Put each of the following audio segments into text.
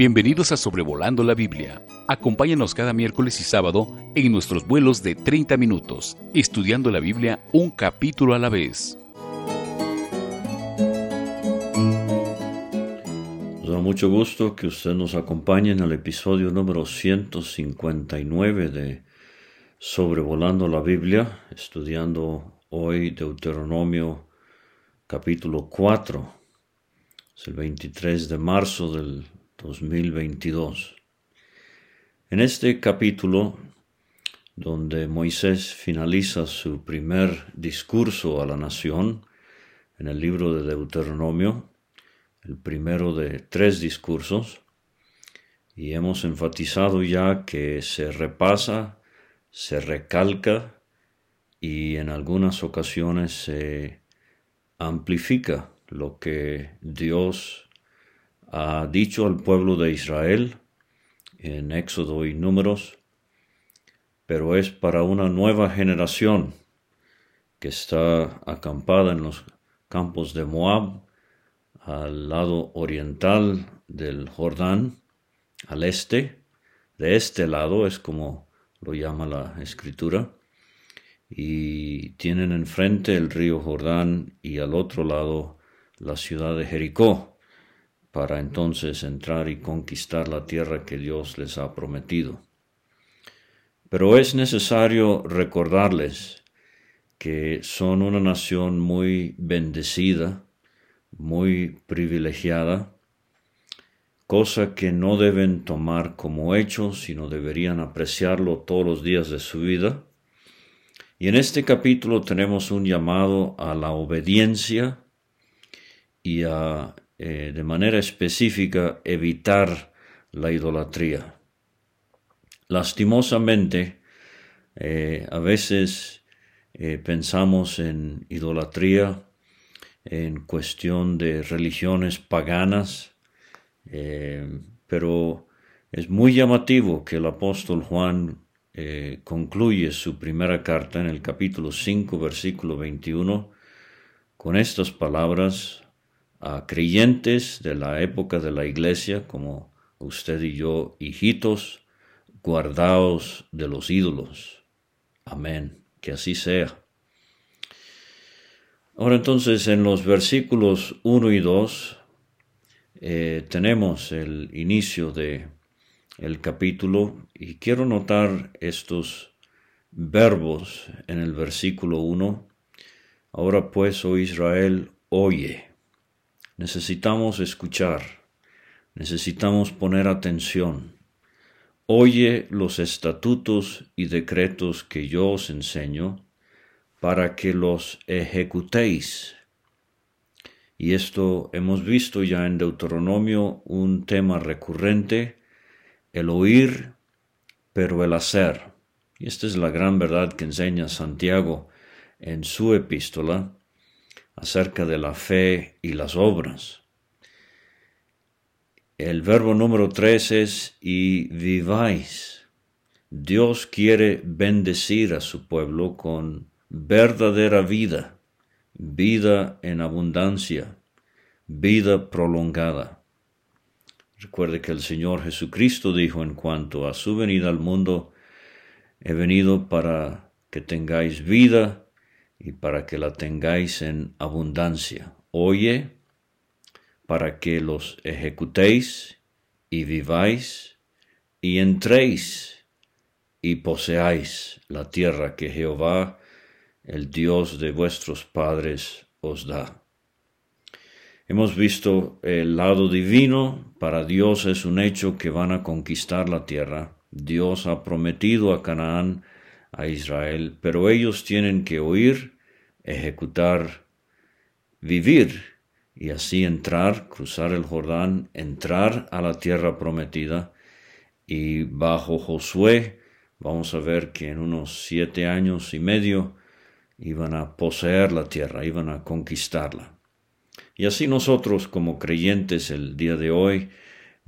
Bienvenidos a Sobrevolando la Biblia. Acompáñanos cada miércoles y sábado en nuestros vuelos de 30 minutos, estudiando la Biblia un capítulo a la vez. Nos da mucho gusto que usted nos acompañe en el episodio número 159 de Sobrevolando la Biblia, estudiando hoy Deuteronomio capítulo 4. Es el 23 de marzo del 2022. En este capítulo, donde Moisés finaliza su primer discurso a la nación, en el libro de Deuteronomio, el primero de tres discursos, y hemos enfatizado ya que se repasa, se recalca y en algunas ocasiones se amplifica lo que Dios ha dicho al pueblo de Israel en Éxodo y Números, pero es para una nueva generación que está acampada en los campos de Moab, al lado oriental del Jordán, al este, de este lado es como lo llama la escritura, y tienen enfrente el río Jordán y al otro lado la ciudad de Jericó para entonces entrar y conquistar la tierra que Dios les ha prometido. Pero es necesario recordarles que son una nación muy bendecida, muy privilegiada, cosa que no deben tomar como hecho, sino deberían apreciarlo todos los días de su vida. Y en este capítulo tenemos un llamado a la obediencia y a eh, de manera específica evitar la idolatría. Lastimosamente, eh, a veces eh, pensamos en idolatría en cuestión de religiones paganas, pero es muy llamativo que el apóstol Juan concluye su primera carta en el capítulo 5, versículo 21, con estas palabras, a creyentes de la época de la iglesia, como usted y yo, hijitos, guardaos de los ídolos. Amén. Que así sea. Ahora entonces en los versículos 1 y 2 eh, tenemos el inicio de el capítulo y quiero notar estos verbos en el versículo 1. Ahora pues, oh Israel, oye. Necesitamos escuchar, necesitamos poner atención. Oye los estatutos y decretos que yo os enseño para que los ejecutéis. Y esto hemos visto ya en Deuteronomio un tema recurrente, el oír, pero el hacer. Y esta es la gran verdad que enseña Santiago en su epístola, acerca de la fe y las obras. El verbo número tres es y viváis. Dios quiere bendecir a su pueblo con verdadera vida, vida en abundancia, vida prolongada. Recuerde que el Señor Jesucristo dijo en cuanto a su venida al mundo, he venido para que tengáis vida y para que la tengáis en abundancia. Oye, para que los ejecutéis y viváis y entréis y poseáis la tierra que Jehová, el Dios de vuestros padres, os da. Hemos visto el lado divino, para Dios es un hecho que van a conquistar la tierra. Dios ha prometido a Canaán a Israel, pero ellos tienen que oír, ejecutar, vivir y así entrar, cruzar el Jordán, entrar a la tierra prometida y bajo Josué vamos a ver que en unos siete años y medio iban a poseer la tierra, iban a conquistarla. Y así nosotros como creyentes el día de hoy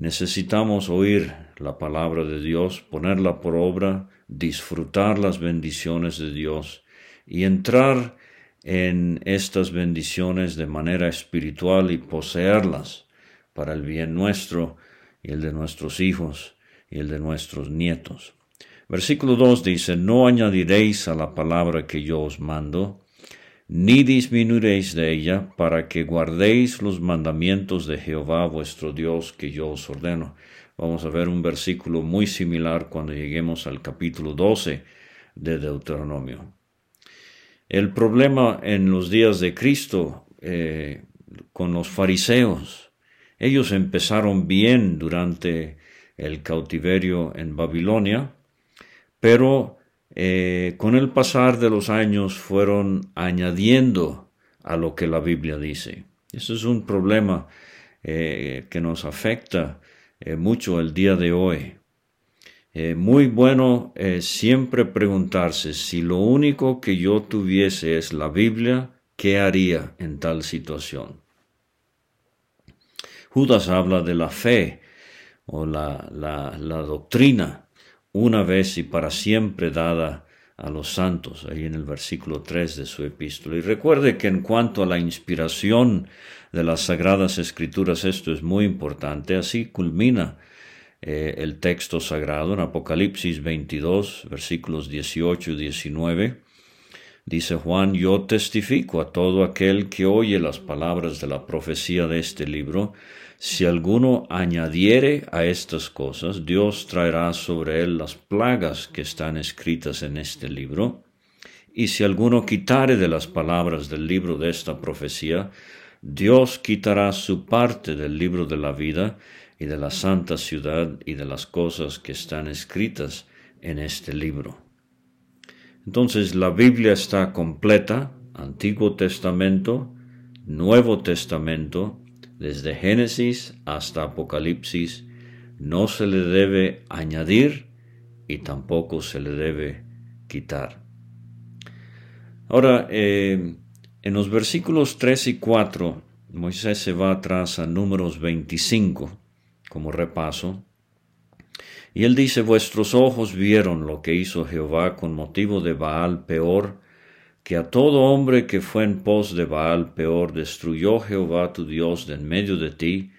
necesitamos oír la palabra de Dios, ponerla por obra, disfrutar las bendiciones de Dios y entrar en estas bendiciones de manera espiritual y poseerlas para el bien nuestro y el de nuestros hijos y el de nuestros nietos. Versículo 2 dice, no añadiréis a la palabra que yo os mando, ni disminuiréis de ella, para que guardéis los mandamientos de Jehová vuestro Dios que yo os ordeno. Vamos a ver un versículo muy similar cuando lleguemos al capítulo 12 de Deuteronomio. El problema en los días de Cristo eh, con los fariseos, ellos empezaron bien durante el cautiverio en Babilonia, pero eh, con el pasar de los años fueron añadiendo a lo que la Biblia dice. Eso es un problema eh, que nos afecta eh, mucho el día de hoy. muy bueno siempre preguntarse si lo único que yo tuviese es la Biblia, ¿qué haría en tal situación? Judas habla de la fe o la, doctrina una vez y para siempre dada a los santos, ahí en el versículo 3 de su epístola. Y recuerde que en cuanto a la inspiración de las sagradas escrituras, esto es muy importante, así culmina eh, el texto sagrado en Apocalipsis 22, versículos 18 y 19. Dice Juan, yo testifico a todo aquel que oye las palabras de la profecía de este libro, si alguno añadiere a estas cosas, Dios traerá sobre él las plagas que están escritas en este libro. Y si alguno quitare de las palabras del libro de esta profecía, Dios quitará su parte del libro de la vida y de la santa ciudad y de las cosas que están escritas en este libro. Entonces la Biblia está completa, Antiguo Testamento, Nuevo Testamento, desde Génesis hasta Apocalipsis, no se le debe añadir y tampoco se le debe quitar. Ahora, eh, en los versículos 3 y 4, Moisés se va atrás a números 25 como repaso, y él dice, vuestros ojos vieron lo que hizo Jehová con motivo de Baal peor, que a todo hombre que fue en pos de Baal peor destruyó Jehová tu Dios de en medio de ti,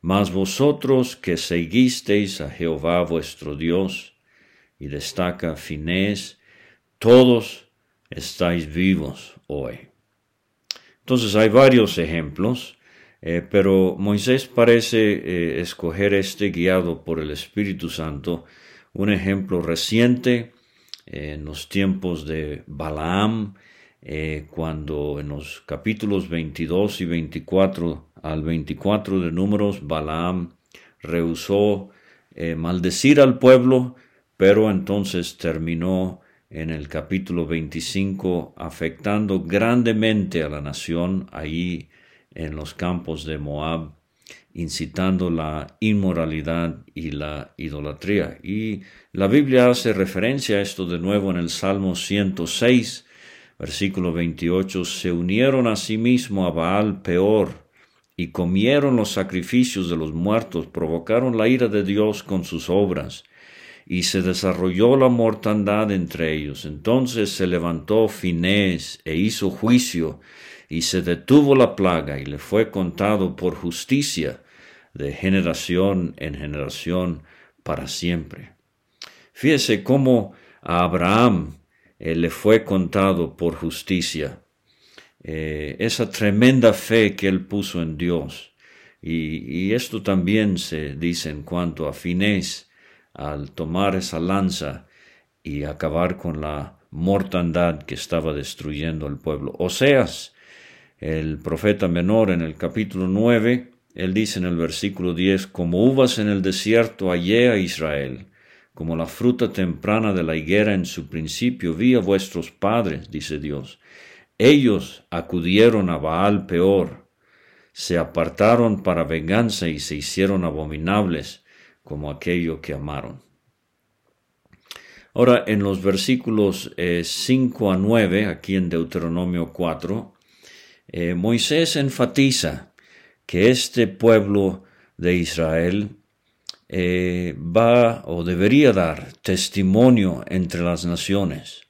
mas vosotros que seguisteis a Jehová vuestro Dios, y destaca Finés, todos estáis vivos hoy. Entonces hay varios ejemplos, eh, pero Moisés parece eh, escoger este guiado por el Espíritu Santo, un ejemplo reciente en los tiempos de Balaam, eh, cuando en los capítulos 22 y 24 al 24 de números, Balaam rehusó eh, maldecir al pueblo, pero entonces terminó en el capítulo 25 afectando grandemente a la nación ahí en los campos de Moab, incitando la inmoralidad y la idolatría. Y la Biblia hace referencia a esto de nuevo en el Salmo 106, Versículo 28, se unieron a sí mismo a Baal peor y comieron los sacrificios de los muertos, provocaron la ira de Dios con sus obras, y se desarrolló la mortandad entre ellos. Entonces se levantó Finés e hizo juicio, y se detuvo la plaga, y le fue contado por justicia de generación en generación para siempre. Fíjese cómo a Abraham eh, le fue contado por justicia. Eh, esa tremenda fe que él puso en Dios. Y, esto también se dice en cuanto a Finés, al tomar esa lanza y acabar con la mortandad que estaba destruyendo el pueblo. Oseas, el profeta menor en el capítulo 9, él dice en el versículo 10, como uvas en el desierto hallé a Israel, como la fruta temprana de la higuera en su principio vi a vuestros padres, dice Dios. Ellos acudieron a Baal peor, se apartaron para venganza y se hicieron abominables como aquello que amaron. Ahora, en los versículos 5 eh, a 9, aquí en Deuteronomio 4, eh, Moisés enfatiza que este pueblo de Israel eh, va o debería dar testimonio entre las naciones,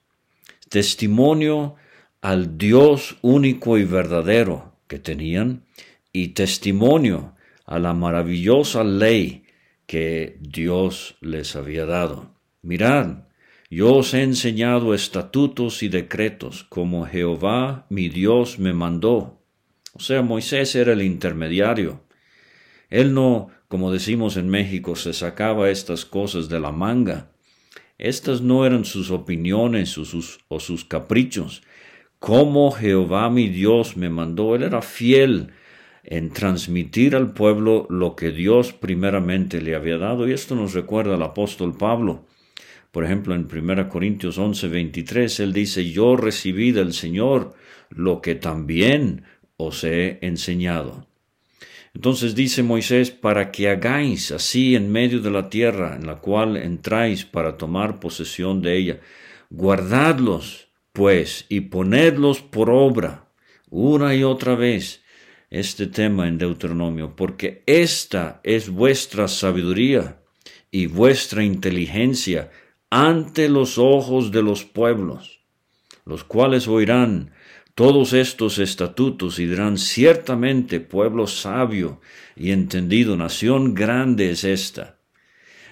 testimonio al Dios único y verdadero que tenían y testimonio a la maravillosa ley que Dios les había dado. Mirad, yo os he enseñado estatutos y decretos como Jehová mi Dios me mandó. O sea, Moisés era el intermediario. Él no, como decimos en México, se sacaba estas cosas de la manga. Estas no eran sus opiniones o sus, o sus caprichos. Como Jehová mi Dios me mandó, Él era fiel en transmitir al pueblo lo que Dios primeramente le había dado. Y esto nos recuerda al apóstol Pablo. Por ejemplo, en 1 Corintios 11, 23, él dice, yo recibí del Señor lo que también os he enseñado. Entonces dice Moisés, para que hagáis así en medio de la tierra en la cual entráis para tomar posesión de ella, guardadlos, pues, y ponedlos por obra, una y otra vez, este tema en Deuteronomio, porque esta es vuestra sabiduría y vuestra inteligencia ante los ojos de los pueblos, los cuales oirán todos estos estatutos y dirán ciertamente pueblo sabio y entendido, nación grande es esta.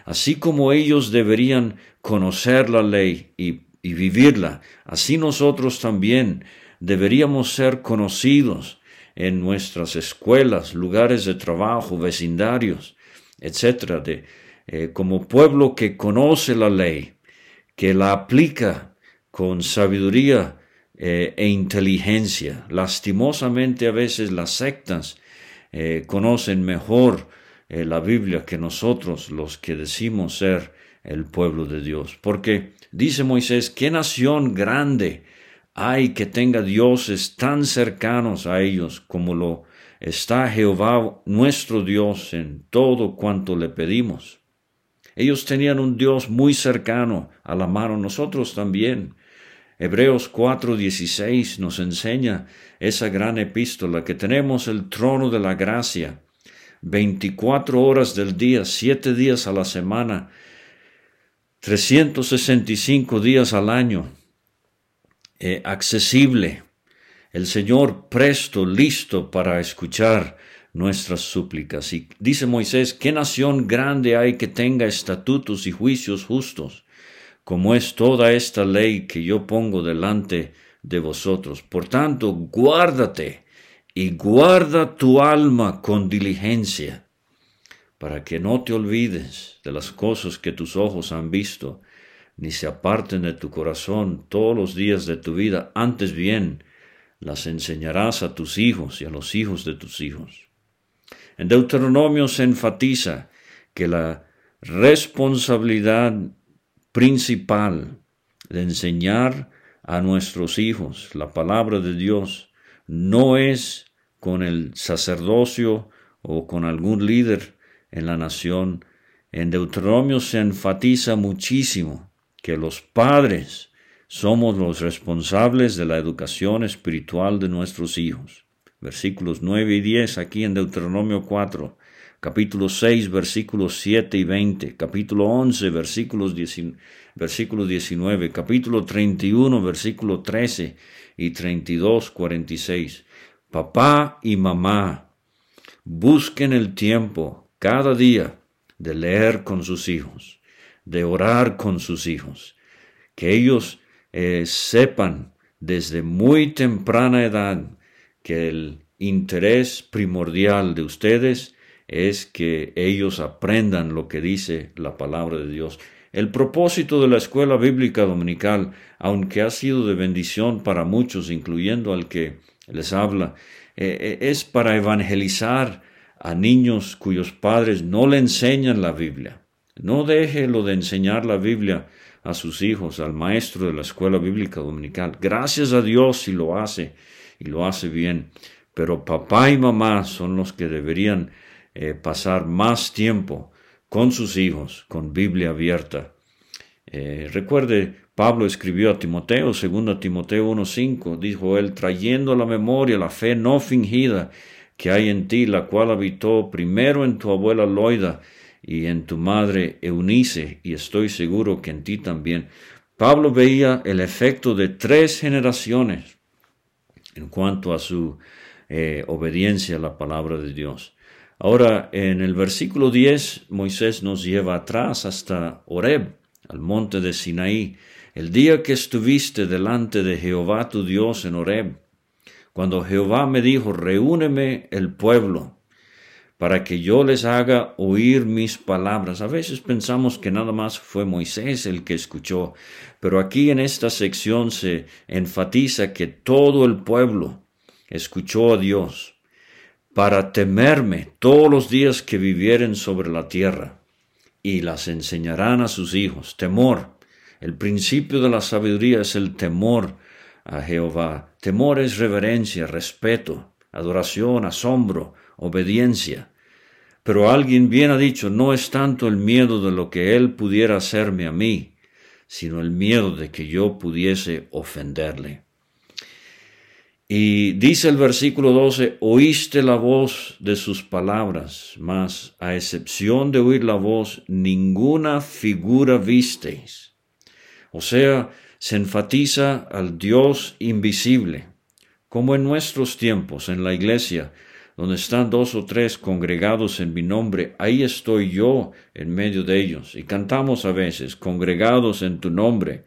Así como ellos deberían conocer la ley y, vivirla, así nosotros también deberíamos ser conocidos en nuestras escuelas, lugares de trabajo, vecindarios, etcétera, de eh, como pueblo que conoce la ley, que la aplica con sabiduría eh, e inteligencia. Lastimosamente a veces las sectas eh, conocen mejor la Biblia que nosotros, los que decimos ser el pueblo de Dios. Porque dice Moisés, qué nación grande hay que tenga dioses tan cercanos a ellos como lo está Jehová nuestro Dios en todo cuanto le pedimos. Ellos tenían un Dios muy cercano a la mano, nosotros también. Hebreos 4:16 nos enseña esa gran epístola que tenemos el trono de la gracia, 24 horas del día, 7 días a la semana, 365 días al año, eh, accesible, el Señor presto, listo para escuchar nuestras súplicas. Y dice Moisés, ¿qué nación grande hay que tenga estatutos y juicios justos, como es toda esta ley que yo pongo delante de vosotros? Por tanto, guárdate y guarda tu alma con diligencia, para que no te olvides de las cosas que tus ojos han visto, ni se aparten de tu corazón todos los días de tu vida, antes bien las enseñarás a tus hijos y a los hijos de tus hijos en Deuteronomio se enfatiza que la responsabilidad principal de enseñar a nuestros hijos. La palabra de Dios no es con el sacerdocio o con algún líder en la nación. En Deuteronomio se enfatiza muchísimo que los padres somos los responsables de la educación espiritual de nuestros hijos. Versículos 9 y 10 aquí en Deuteronomio 4, capítulo 6, versículos 7 y 20, capítulo 11, versículos versículo 19, capítulo 31, versículo 13 y 32, 46. Papá y mamá, busquen el tiempo cada día de leer con sus hijos, de orar con sus hijos, que ellos eh, sepan desde muy temprana edad que el interés primordial de ustedes es que ellos aprendan lo que dice la palabra de Dios. El propósito de la escuela bíblica dominical, aunque ha sido de bendición para muchos, incluyendo al que les habla, eh, eh, es para evangelizar a niños cuyos padres no le enseñan la Biblia. No deje lo de enseñar la Biblia a sus hijos, al maestro de la escuela bíblica dominical. Gracias a Dios si lo hace y lo hace bien. Pero papá y mamá son los que deberían eh, pasar más tiempo con sus hijos, con Biblia abierta. Eh, recuerde, Pablo escribió a Timoteo, 2 Timoteo 1.5, dijo él, trayendo a la memoria la fe no fingida que hay en ti, la cual habitó primero en tu abuela Loida y en tu madre Eunice, y estoy seguro que en ti también. Pablo veía el efecto de tres generaciones en cuanto a su eh, obediencia a la palabra de Dios. Ahora, en el versículo 10, Moisés nos lleva atrás hasta Horeb, al monte de Sinaí, el día que estuviste delante de Jehová tu Dios en Horeb, cuando Jehová me dijo, reúneme el pueblo, para que yo les haga oír mis palabras. A veces pensamos que nada más fue Moisés el que escuchó, pero aquí en esta sección se enfatiza que todo el pueblo escuchó a Dios para temerme todos los días que vivieren sobre la tierra, y las enseñarán a sus hijos. Temor. El principio de la sabiduría es el temor a Jehová. Temor es reverencia, respeto, adoración, asombro, obediencia. Pero alguien bien ha dicho, no es tanto el miedo de lo que él pudiera hacerme a mí, sino el miedo de que yo pudiese ofenderle. Y dice el versículo 12, oíste la voz de sus palabras, mas a excepción de oír la voz, ninguna figura visteis. O sea, se enfatiza al Dios invisible, como en nuestros tiempos, en la iglesia, donde están dos o tres congregados en mi nombre, ahí estoy yo en medio de ellos. Y cantamos a veces, congregados en tu nombre,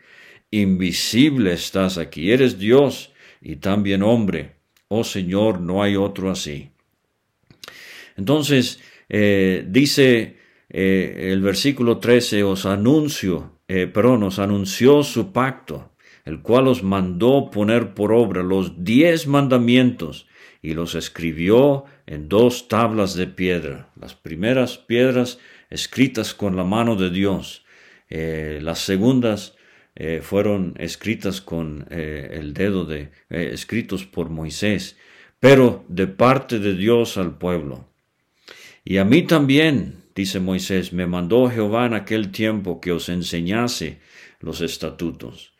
invisible estás aquí, eres Dios y también hombre. Oh Señor, no hay otro así. Entonces, eh, dice eh, el versículo 13, os anuncio, eh, perdón, os anunció su pacto, el cual os mandó poner por obra los diez mandamientos y los escribió en dos tablas de piedra, las primeras piedras escritas con la mano de Dios, eh, las segundas eh, fueron escritas con eh, el dedo de, escritos por Moisés, pero de parte de Dios al pueblo. Y a mí también, dice Moisés, me mandó Jehová en aquel tiempo que os enseñase los estatutos.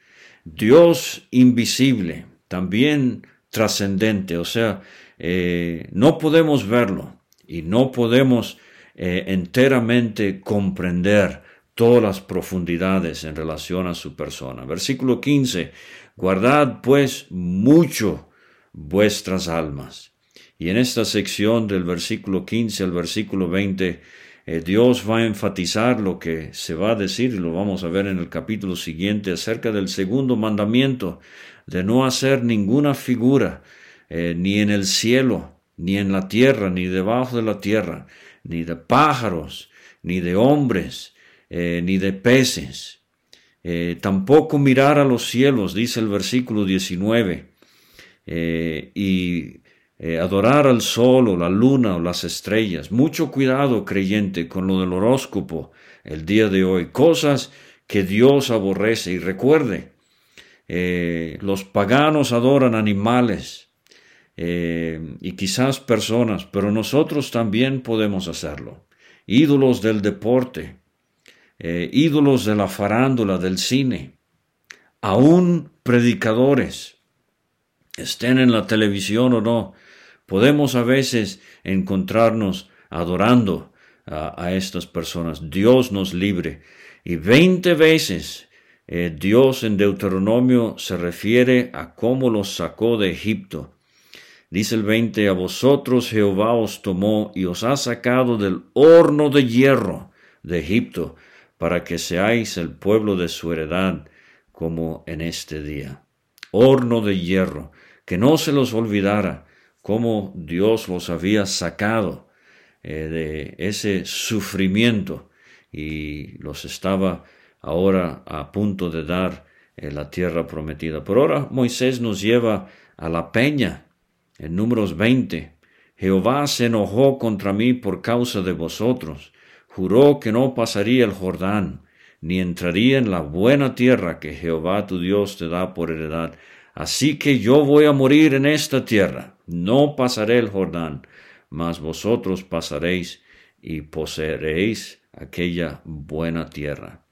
Dios invisible, también trascendente, o sea, eh, no podemos verlo y no podemos eh, enteramente comprender todas las profundidades en relación a su persona. Versículo 15, guardad pues mucho vuestras almas. Y en esta sección del versículo 15 al versículo 20, eh, Dios va a enfatizar lo que se va a decir, y lo vamos a ver en el capítulo siguiente, acerca del segundo mandamiento, de no hacer ninguna figura, eh, ni en el cielo, ni en la tierra, ni debajo de la tierra, ni de pájaros, ni de hombres, eh, ni de peces. Eh, tampoco mirar a los cielos, dice el versículo 19, y adorar al sol o la luna o las estrellas. Mucho cuidado, creyente, con lo del horóscopo el día de hoy. Cosas que Dios aborrece. Y recuerde, eh, los paganos adoran animales eh, y quizás personas, pero nosotros también podemos hacerlo. Ídolos del deporte, eh, ídolos de la farándula, del cine, aún predicadores, estén en la televisión o no, podemos a veces encontrarnos adorando a, estas personas. Dios nos libre. Y veinte veces eh, Dios en Deuteronomio se refiere a cómo los sacó de Egipto. Dice el 20, a vosotros Jehová os tomó y os ha sacado del horno de hierro de Egipto, para que seáis el pueblo de su heredad, como en este día. Horno de hierro, que no se los olvidara cómo Dios los había sacado eh, de ese sufrimiento y los estaba ahora a punto de dar la tierra prometida. Por ahora Moisés nos lleva a la peña en números 20. Jehová se enojó contra mí por causa de vosotros, juró que no pasaría el Jordán, ni entraría en la buena tierra que Jehová tu Dios te da por heredad. Así que yo voy a morir en esta tierra, no pasaré el Jordán, mas vosotros pasaréis y poseeréis aquella buena tierra.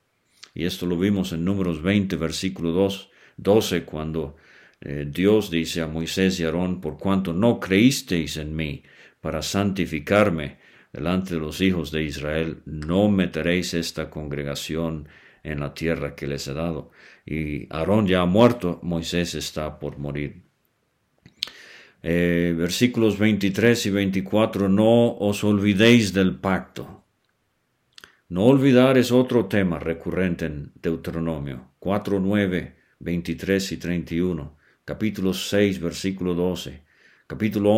Y esto lo vimos en Números 20, versículo 2, 12, cuando eh, Dios dice a Moisés y Aarón, por cuanto no creísteis en mí para santificarme delante de los hijos de Israel, no meteréis esta congregación en la tierra que les he dado. Y Aarón ya ha muerto, Moisés está por morir. eh, versículos 23 y 24, no os olvidéis del pacto. No olvidar es otro tema recurrente en Deuteronomio 4, 9, 23 y 31, capítulo 6, versículo 12, capítulo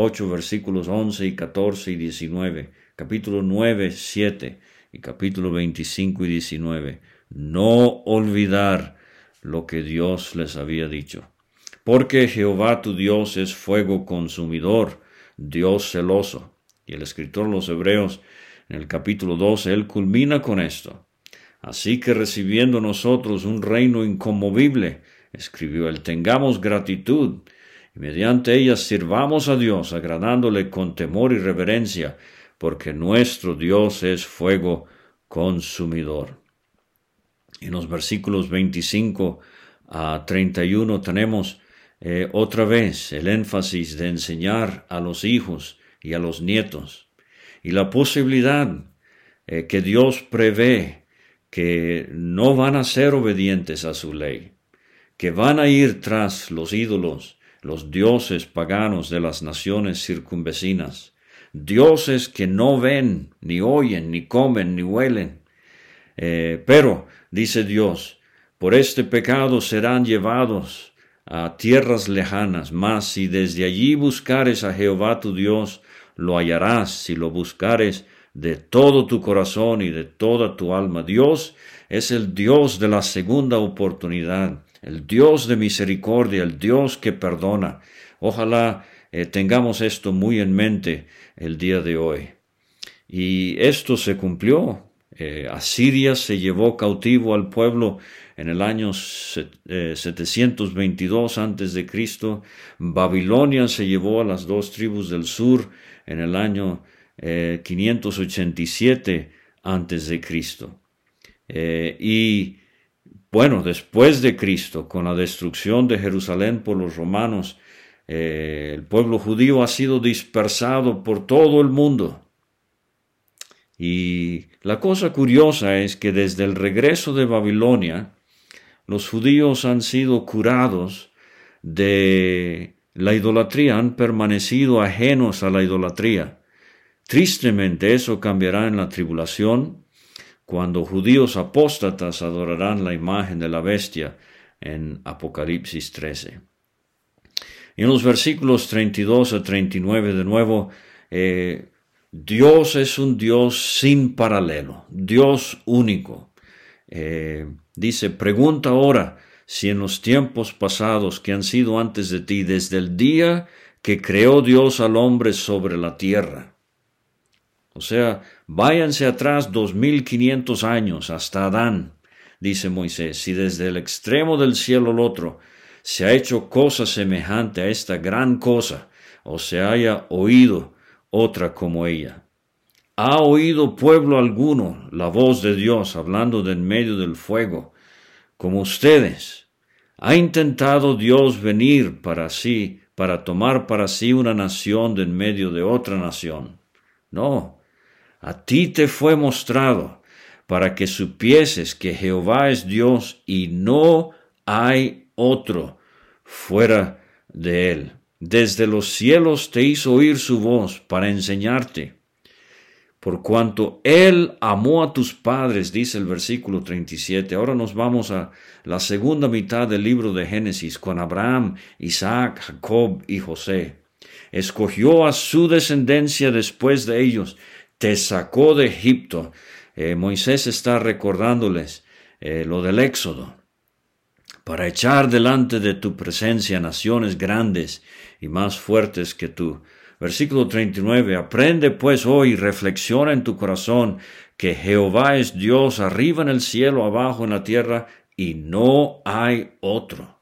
8, versículos 11 y 14 y 19, capítulo 9, 7 y capítulo 25 y 19. No olvidar lo que Dios les había dicho. Porque Jehová tu Dios es fuego consumidor, Dios celoso. Y el escritor de los Hebreos, en el capítulo 12, él culmina con esto. Así que recibiendo nosotros un reino inconmovible, escribió él, tengamos gratitud mediante ella sirvamos a Dios, agradándole con temor y reverencia, porque nuestro Dios es fuego consumidor. En los versículos 25 a 31 tenemos eh, otra vez el énfasis de enseñar a los hijos y a los nietos y la posibilidad eh, que Dios prevé que no van a ser obedientes a su ley, que van a ir tras los ídolos, los dioses paganos de las naciones circunvecinas, dioses que no ven, ni oyen, ni comen, ni huelen. Eh, pero, dice Dios, por este pecado serán llevados a tierras lejanas, mas si desde allí buscares a Jehová tu Dios, lo hallarás si lo buscares de todo tu corazón y de toda tu alma. Dios es el Dios de la segunda oportunidad, el Dios de misericordia, el Dios que perdona. Ojalá eh, tengamos esto muy en mente el día de hoy. Y esto se cumplió. Eh, Asiria se llevó cautivo al pueblo en el año 722 eh, antes de Cristo. Babilonia se llevó a las dos tribus del sur en el año 587 eh, antes de Cristo. y bueno, después de Cristo, con la destrucción de Jerusalén por los romanos, eh, el pueblo judío ha sido dispersado por todo el mundo. Y la cosa curiosa es que desde el regreso de Babilonia, los judíos han sido curados de la idolatría, han permanecido ajenos a la idolatría. Tristemente eso cambiará en la tribulación, cuando judíos apóstatas adorarán la imagen de la bestia en Apocalipsis 13. Y en los versículos 32 a 39 de nuevo, eh, Dios es un Dios sin paralelo, Dios único. Eh, dice, pregunta ahora si en los tiempos pasados que han sido antes de ti, desde el día que creó Dios al hombre sobre la tierra. O sea, váyanse atrás dos mil quinientos años hasta Adán, dice Moisés, si desde el extremo del cielo al otro se ha hecho cosa semejante a esta gran cosa, o se haya oído otra como ella. ¿Ha oído pueblo alguno la voz de Dios hablando de en medio del fuego, como ustedes? ¿Ha intentado Dios venir para sí, para tomar para sí una nación de en medio de otra nación? No, a ti te fue mostrado para que supieses que Jehová es Dios y no hay otro fuera de él. Desde los cielos te hizo oír su voz para enseñarte. Por cuanto Él amó a tus padres, dice el versículo 37. Ahora nos vamos a la segunda mitad del libro de Génesis con Abraham, Isaac, Jacob y José. Escogió a su descendencia después de ellos, te sacó de Egipto. Eh, Moisés está recordándoles eh, lo del Éxodo para echar delante de tu presencia naciones grandes y más fuertes que tú. Versículo 39. Aprende pues hoy, reflexiona en tu corazón que Jehová es Dios arriba en el cielo, abajo en la tierra, y no hay otro.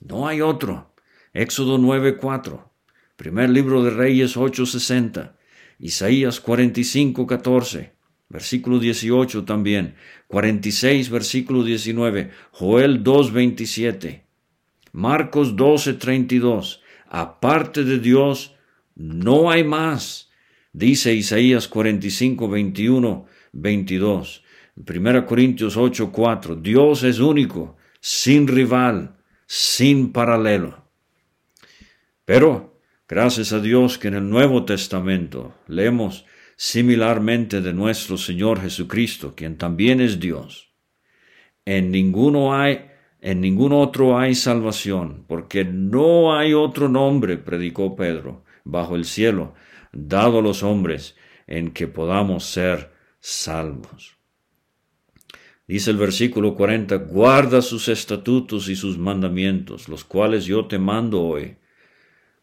No hay otro. Éxodo 9:4. Primer libro de Reyes 8:60. Isaías 45:14. Versículo 18 también. 46, versículo 19. Joel 2, 27. Marcos 12, 32. Aparte de Dios, no hay más. Dice Isaías 45, 21, 22. 1 Corintios 8, 4. Dios es único, sin rival, sin paralelo. Pero Gracias a Dios que en el Nuevo Testamento leemos similarmente de nuestro Señor Jesucristo, quien también es Dios. En ninguno hay en ningún otro hay salvación, porque no hay otro nombre, predicó Pedro, bajo el cielo, dado a los hombres, en que podamos ser salvos. Dice el versículo 40, guarda sus estatutos y sus mandamientos, los cuales yo te mando hoy,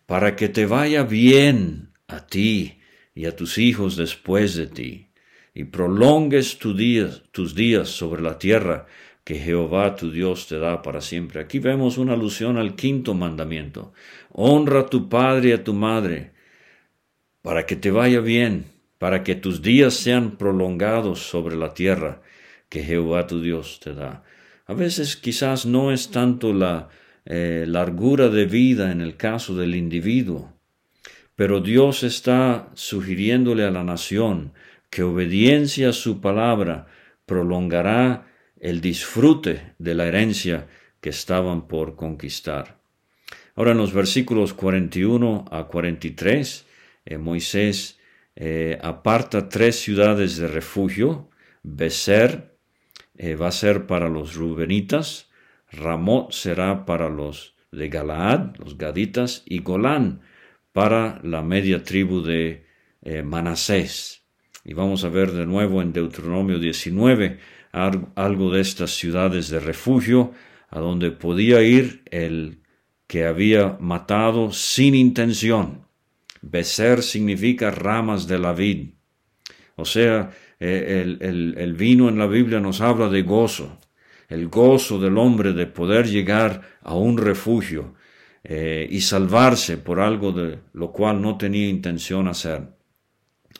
para que te vaya bien a ti y a tus hijos después de ti, y prolongues tus días, tus días sobre la tierra que Jehová tu Dios te da para siempre. Aquí vemos una alusión al quinto mandamiento. Honra a tu padre y a tu madre, para que te vaya bien, para que tus días sean prolongados sobre la tierra que Jehová tu Dios te da. A veces quizás no es tanto la eh, largura de vida en el caso del individuo, pero Dios está sugiriéndole a la nación que obediencia a su palabra prolongará el disfrute de la herencia que estaban por conquistar. Ahora en los versículos 41 a 43, eh, Moisés eh, aparta tres ciudades de refugio. Becer eh, va a ser para los rubenitas, Ramot será para los de Galaad, los gaditas, y Golán para la media tribu de Manasés. Y vamos a ver de nuevo en Deuteronomio 19 algo de estas ciudades de refugio a donde podía ir el que había matado sin intención. Becer significa ramas de la vid. O sea, eh, el, vino en la Biblia nos habla de gozo, el gozo del hombre de poder llegar a un refugio eh, y salvarse por algo de lo cual no tenía intención hacer.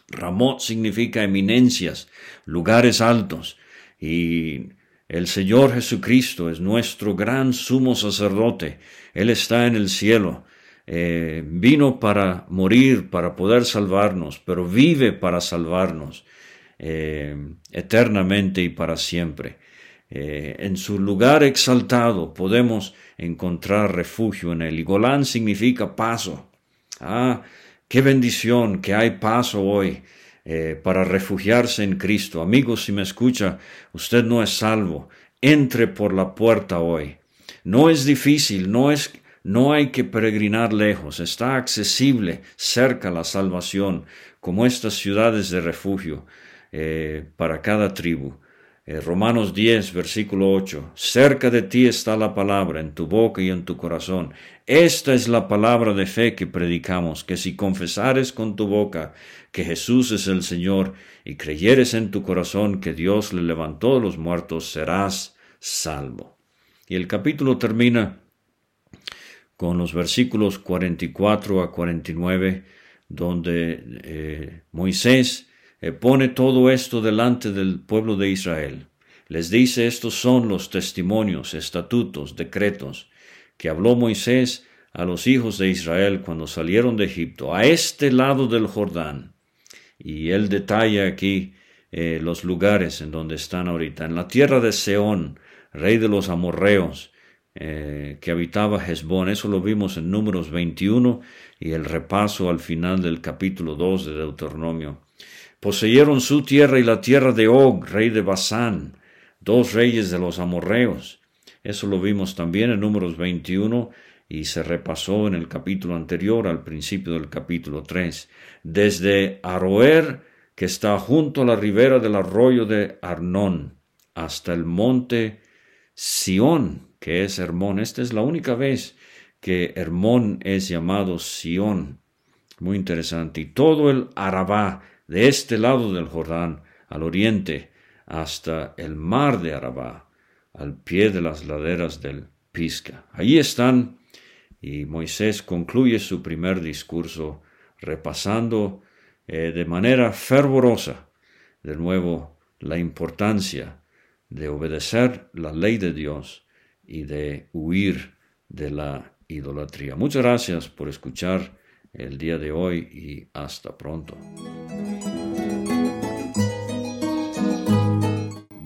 Ramot significa eminencias, lugares altos, y el Señor Jesucristo es nuestro gran sumo sacerdote. Él está en el cielo. Eh, vino para morir, para poder salvarnos, pero vive para salvarnos eh, eternamente y para siempre. Eh, en su lugar exaltado podemos encontrar refugio en él. Y Golán significa paso. Ah, qué bendición que hay paso hoy eh, para refugiarse en Cristo. Amigos, si me escucha, usted no es salvo. Entre por la puerta hoy. No es difícil, no es no hay que peregrinar lejos, está accesible cerca la salvación, como estas ciudades de refugio eh, para cada tribu. Eh, Romanos 10, versículo 8. Cerca de ti está la palabra, en tu boca y en tu corazón. Esta es la palabra de fe que predicamos, que si confesares con tu boca que Jesús es el Señor y creyeres en tu corazón que Dios le levantó de los muertos, serás salvo. Y el capítulo termina con los versículos 44 a 49, donde eh, Moisés pone todo esto delante del pueblo de Israel. Les dice, estos son los testimonios, estatutos, decretos que habló Moisés a los hijos de Israel cuando salieron de Egipto, a este lado del Jordán. Y él detalla aquí eh, los lugares en donde están ahorita. En la tierra de Seón, rey de los amorreos, eh, que habitaba Hezbón. Eso lo vimos en números 21 y el repaso al final del capítulo 2 de Deuteronomio. Poseyeron su tierra y la tierra de Og, rey de Basán, dos reyes de los amorreos. Eso lo vimos también en números 21 y se repasó en el capítulo anterior, al principio del capítulo 3. Desde Aroer, que está junto a la ribera del arroyo de Arnón, hasta el monte Sión, que es Hermón. Esta es la única vez que Hermón es llamado Sión. Muy interesante. Y todo el Arabá, de este lado del Jordán, al oriente, hasta el mar de Arabá, al pie de las laderas del Pisca. Allí están, y Moisés concluye su primer discurso repasando eh, de manera fervorosa, de nuevo, la importancia de obedecer la ley de Dios y de huir de la idolatría. Muchas gracias por escuchar el día de hoy y hasta pronto.